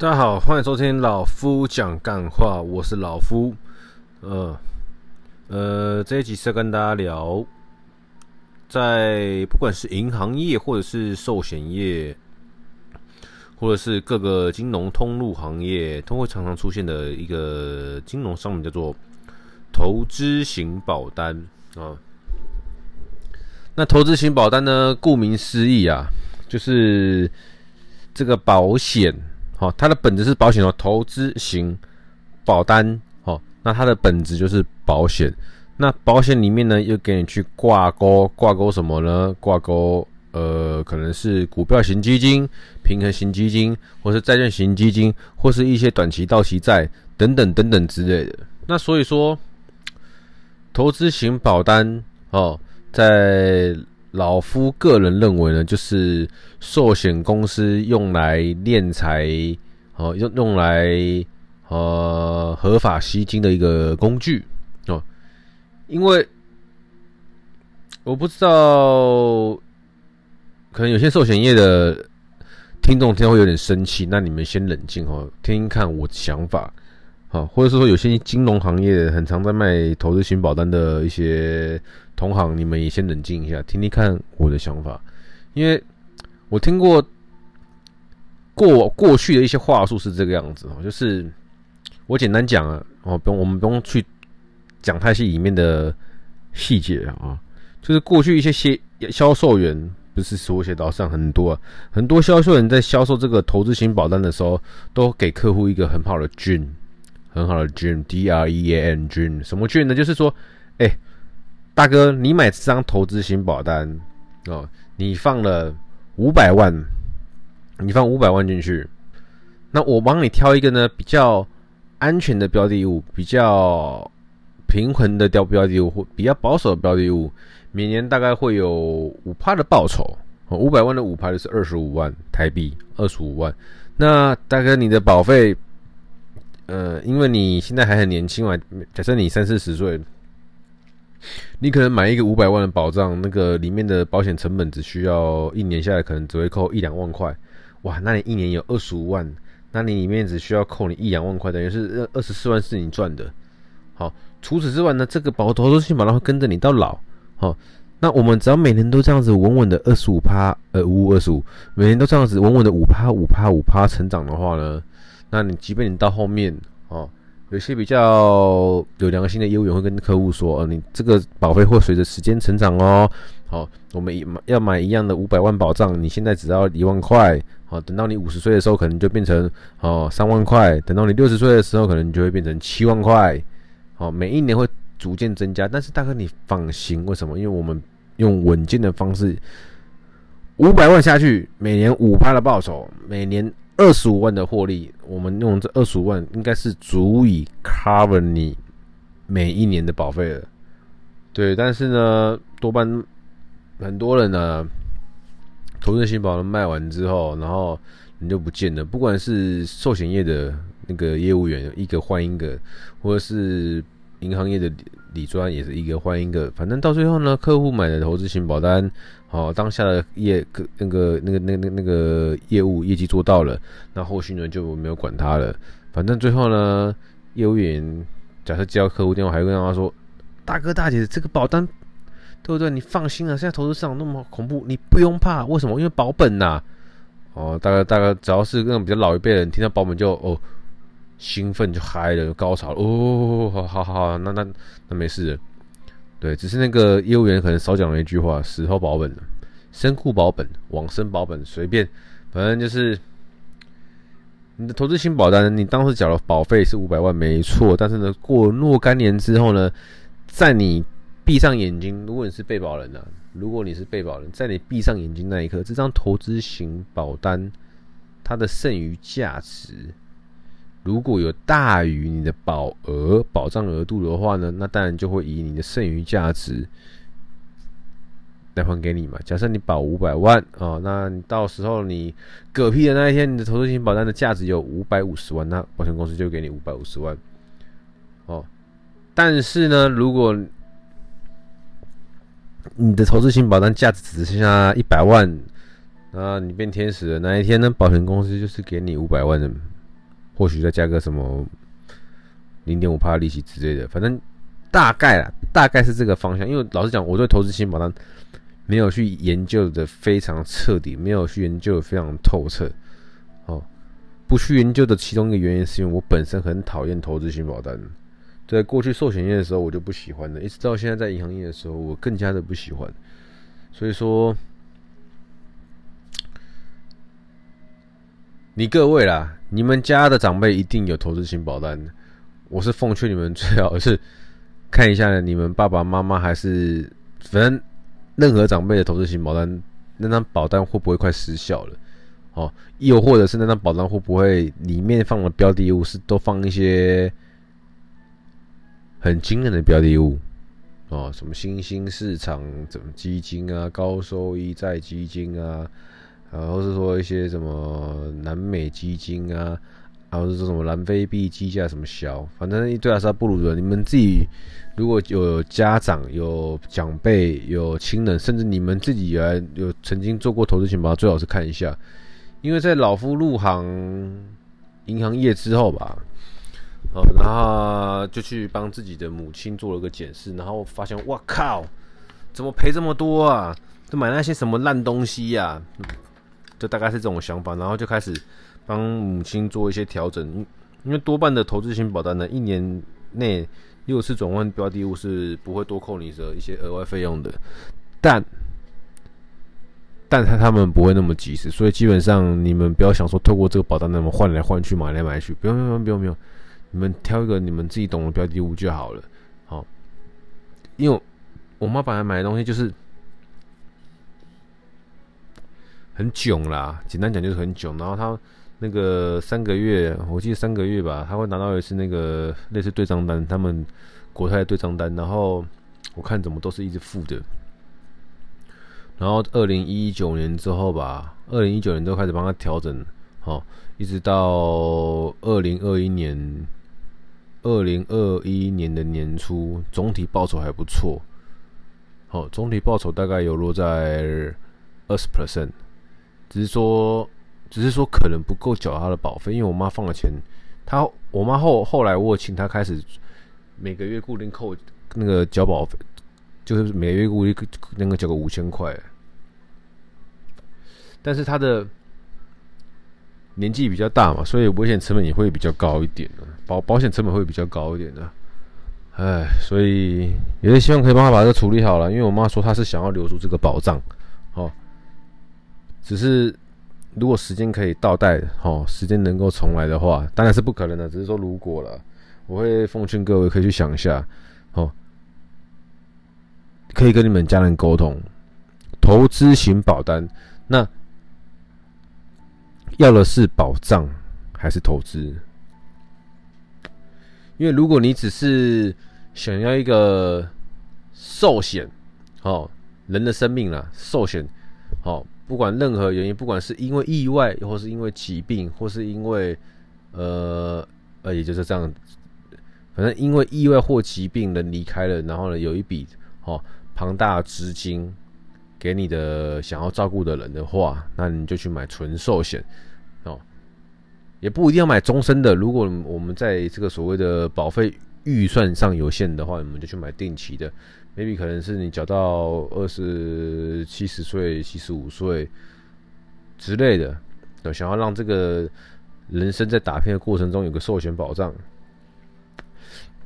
大家好，欢迎收听老夫讲干话，我是老夫。呃呃，这一集是要跟大家聊，在不管是银行业，或者是寿险业，或者是各个金融通路行业，都会常常出现的一个金融商品，叫做投资型保单啊。那投资型保单呢，顾名思义啊，就是这个保险。好，它的本质是保险哦，投资型保单，哦，那它的本质就是保险。那保险里面呢，又给你去挂钩，挂钩什么呢？挂钩，呃，可能是股票型基金、平衡型基金，或是债券型基金，或是一些短期到期债等等等等之类的。那所以说，投资型保单，哦，在老夫个人认为呢，就是寿险公司用来敛财，哦，用用来呃合法吸金的一个工具哦。因为我不知道，可能有些寿险业的听众听会有点生气，那你们先冷静哦，听听看我的想法，好，或者是说有些金融行业很常在卖投资型保单的一些。同行，你们也先冷静一下，听听看我的想法，因为我听过过过去的一些话术是这个样子哦，就是我简单讲啊，哦，不用我们不用去讲太细里面的细节啊，就是过去一些些销售员，不是说写到上很多啊，很多销售员在销售这个投资型保单的时候，都给客户一个很好的券，很好的券，D R E A N 券，什么券呢？就是说，哎、大哥，你买这张投资型保单哦，你放了五百万，你放五百万进去，那我帮你挑一个呢比较安全的标的物，比较平衡的标标的物或比较保守的标的物，每年大概会有五趴的报酬。五百万的五趴就是二十五万台币，二十五万。那大哥，你的保费，呃，因为你现在还很年轻嘛，假设你三四十岁。你可能买一个五百万的保障，那个里面的保险成本只需要一年下来可能只会扣一两万块，哇，那你一年有二十五万，那你里面只需要扣你一两万块，等于是二十四万是你赚的。好，除此之外呢，这个保投资性保单会跟着你到老。好，那我们只要每年都这样子稳稳的二十五趴，呃，五五二十五，每年都这样子稳稳的五趴五趴五趴成长的话呢，那你即便你到后面，哦。有些比较有良心的业务员会跟客户说：“呃，你这个保费会随着时间成长哦。好，我们一要买一样的五百万保障，你现在只要一万块。好，等到你五十岁的时候，可能就变成哦三万块。等到你六十岁的时候，可能就会变成七万块。好，每一年会逐渐增加。但是大哥，你放心，为什么？因为我们用稳健的方式，五百万下去，每年五趴的报酬，每年。”二十五万的获利，我们用这二十五万应该是足以 cover 你每一年的保费了。对，但是呢，多半很多人呢，投资型保单卖完之后，然后你就不见了。不管是寿险业的那个业务员，一个换一个，或者是银行业的理专，也是一个换一个。反正到最后呢，客户买的投资型保单。好，当下的业那个那个那个那那个业务业绩做到了，那后续呢就没有管他了。反正最后呢，业务员假设接到客户电话，还会跟他说：“大哥大姐，这个保单对不对？你放心啊，现在投资市场那么恐怖，你不用怕。为什么？因为保本呐、”哦，大概大概只要是那种比较老一辈人，听到保本就哦兴奋就嗨了，高潮了哦，好好好，那那那没事的。对，只是那个业务员可能少讲了一句话：死后保本，身故保本，往生保本，随便，反正就是你的投资型保单，你当时缴的保费是五百万，没错。但是呢，过若干年之后呢，在你闭上眼睛，如果你是被保人啊，如果你是被保人，在你闭上眼睛那一刻，这张投资型保单它的剩余价值。如果有大于你的保额保障额度的话呢，那当然就会以你的剩余价值来还给你嘛。假设你保五百万哦，那你到时候你嗝屁的那一天，你的投资型保单的价值有五百五十万，那保险公司就给你五百五十万哦。但是呢，如果你的投资型保单价值只剩下一百万，那你变天使的那一天呢，保险公司就是给你五百万的。或许再加个什么零点五趴利息之类的，反正大概啦，大概是这个方向。因为老实讲，我对投资型保单没有去研究的非常彻底，没有去研究的非常透彻。哦，不去研究的其中一个原因是因为我本身很讨厌投资型保单。在过去寿险业的时候，我就不喜欢的，一直到现在在银行业的时候，我更加的不喜欢。所以说，你各位啦，你们家的长辈一定有投资型保单。我是奉劝你们最好是看一下你们爸爸妈妈还是反正任何长辈的投资型保单，那张保单会不会快失效了？哦，又或者是那张保单会不会里面放的标的物是都放一些？很惊人的标的物哦，什么新兴市场什么基金啊，高收益债基金啊，然后是说一些什么南美基金啊，然后是说什么南非币基价什么小，反正一堆阿萨布鲁的。你们自己如果有家长、有长辈、有亲人，甚至你们自己原来有曾经做过投资情报，最好是看一下，因为在老夫入行银行业之后吧。哦，然后就去帮自己的母亲做了个检视，然后发现，哇靠，怎么赔这么多啊？都买那些什么烂东西呀、就大概是这种想法，然后就开始帮母亲做一些调整。因为多半的投资型保单呢，一年内六次转换标的物是不会多扣你的一些额外费用的，但，但他他们不会那么及时，所以基本上你们不要想说透过这个保单那么换来换去买来买去，不用不用不用不用。你们挑一个你们自己懂的标的物就好了，好，因为我妈本来买的东西就是很囧啦，简单讲就是很囧。然后他那个三个月，我记得三个月吧，他会拿到一次那个类似对账单，他们国泰对账单，然后我看怎么都是一直负的。然后二零一九年之后吧，二零一九年之后开始帮他调整，好，一直到二零二一年。二零二一年的年初，总体报酬还不错。好，总体报酬大概有落在二十 percent，只是说，只是说可能不够缴他的保费，因为我妈放了钱，她我妈后后来我请她开始每个月固定扣那个缴保费，就是每个月固定那个缴个五千块，但是她的。年纪比较大嘛，所以危险成本也会比较高一点的，保保险成本会比较高一点的。哎，所以也是希望可以帮他把这个处理好了，因为我妈说她是想要留住这个保障，哦，只是如果时间可以倒带，哦，时间能够重来的话，当然是不可能的，只是说如果了，我会奉劝各位可以去想一下，哦，可以跟你们家人沟通，投资型保单，那。要的是保障还是投资？因为如果你只是想要一个寿险，哦，人的生命啦，寿险，哦，不管任何原因，不管是因为意外，或是因为疾病，或是因为呃呃，也就是这样，反正因为意外或疾病人离开了，然后呢，有一笔哦庞大资金给你的想要照顾的人的话，那你就去买纯寿险哦。也不一定要买终身的。如果我们在这个所谓的保费预算上有限的话，我们就去买定期的。maybe 可能是你缴到二十七十岁、七十五岁之类的，想要让这个人生在打拼的过程中有个寿险保障。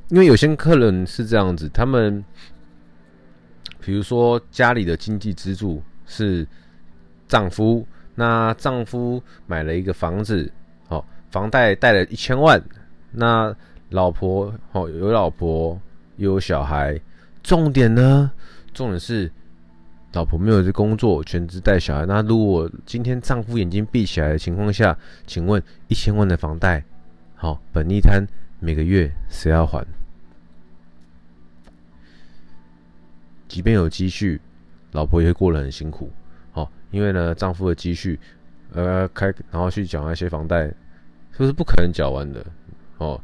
因为有些客人是这样子，他们比如说家里的经济支柱是丈夫，那丈夫买了一个房子。哦房贷贷了一千万，那老婆哦，有老婆又有小孩，重点呢，重点是老婆没有这工作，全职带小孩。那如果今天丈夫眼睛闭起来的情况下，请问一千万的房贷，好，本利摊每个月谁要还？即便有积蓄，老婆也会过得很辛苦。好，因为呢，丈夫的积蓄，呃，开然后去缴那些房贷。是不是不可能缴完的哦。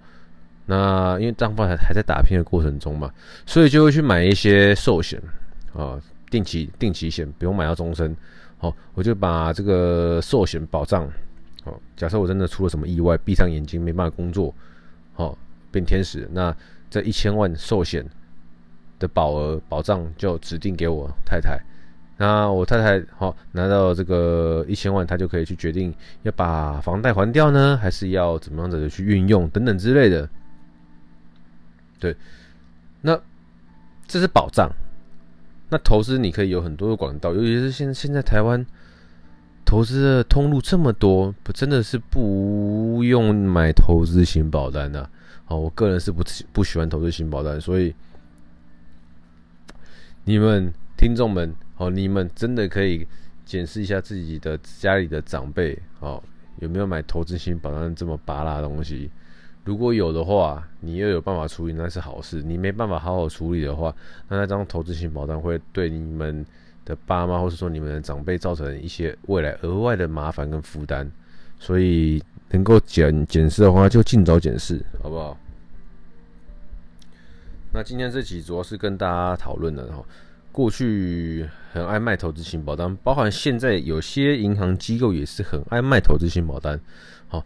那因为丈夫还还在打拼的过程中嘛，所以就会去买一些寿险啊，定期定期险，不用买到终身。好，我就把这个寿险保障好，假设我真的出了什么意外，闭上眼睛没办法工作，好，变天使，那这一千万寿险的保额保障就指定给我太太。那我太太好拿到这个一千万，她就可以去决定要把房贷还掉呢，还是要怎么样子的去运用等等之类的。对，那这是保障。那投资你可以有很多的管道，尤其是现现在台湾投资的通路这么多，不真的是不用买投资型保单的。好，我个人是不不喜欢投资型保单，所以你们听众们。哦，你们真的可以检视一下自己的家里的长辈，哦，有没有买投资型保单这么巴拉的东西？如果有的话，你又有办法处理，那是好事。你没办法好好处理的话，那那张投资型保单会对你们的爸妈，或者说你们的长辈造成一些未来额外的麻烦跟负担。所以能够检检视的话，就尽早检视，好不好？那今天这集主要是跟大家讨论的哈。过去很爱卖投资型保单，包含现在有些银行机构也是很爱卖投资型保单。好，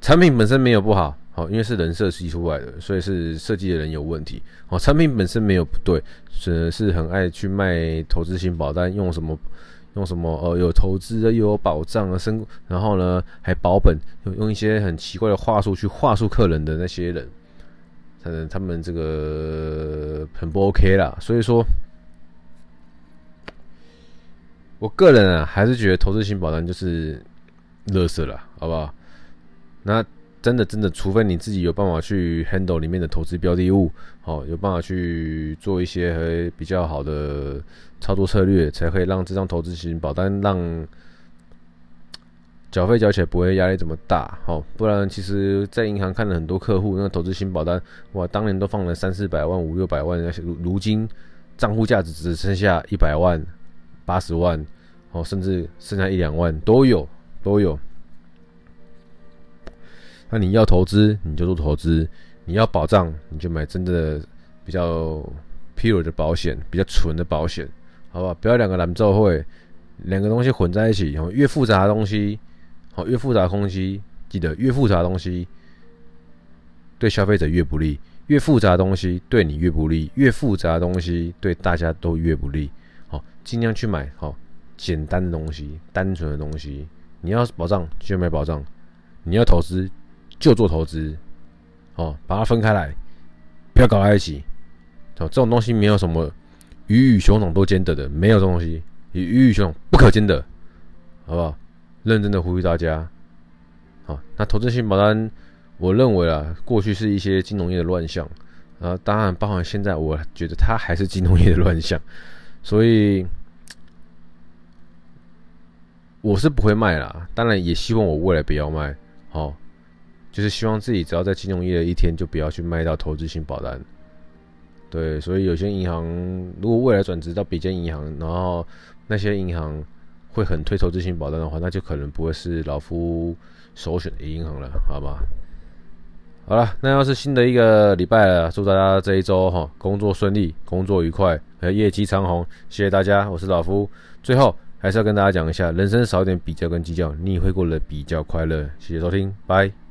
产品本身没有不好，好，因为是人设计出来的，所以是设计的人有问题。好，产品本身没有不对，是是很爱去卖投资型保单，用什么用什么呃有投资的又有保障啊，生然后呢还保本，用用一些很奇怪的话术去话术客人的那些人，嗯，他们这个很不 OK 啦，所以说。我个人啊，还是觉得投资型保单就是垃圾了，好不好？那真的真的，除非你自己有办法去 handle 里面的投资标的物，好，有办法去做一些比较好的操作策略，才可以让这张投资型保单让缴费缴起来不会压力这么大，好，不然其实，在银行看了很多客户，那投资型保单，哇，当年都放了三四百万、五六百万，如如今账户价值只剩下一百万。八十万，哦，甚至剩下一两万都有，都有。那你要投资，你就做投资；你要保障，你就买真的比较 pure 的保险，比较纯的保险，好不好？不要两个蓝照会，两个东西混在一起，然后越复杂的东西，好，越复杂的东西，记得越复杂的东西对消费者越不利，越复杂的东西对你越不利，越复杂的东西对大家都越不利。好，尽量去买好简单的东西，单纯的东西。你要保障就买保障，你要投资就做投资。好，把它分开来，不要搞在一起。好，这种东西没有什么鱼与熊掌都兼得的，没有这东西，鱼与熊掌不可兼得，好不好？认真的呼吁大家。好，那投资型保单，我认为啊，过去是一些金融业的乱象啊，当然包含现在，我觉得它还是金融业的乱象。所以我是不会卖啦，当然也希望我未来不要卖，好，就是希望自己只要在金融业的一天，就不要去卖到投资型保单。对，所以有些银行如果未来转职到别间银行，然后那些银行会很推投资型保单的话，那就可能不会是老夫首选的银行了，好吧？好了，那要是新的一个礼拜了，祝大家这一周哈工作顺利，工作愉快，和业绩长虹。谢谢大家，我是老夫。最后还是要跟大家讲一下，人生少点比较跟计较，你会过得比较快乐。谢谢收听，拜。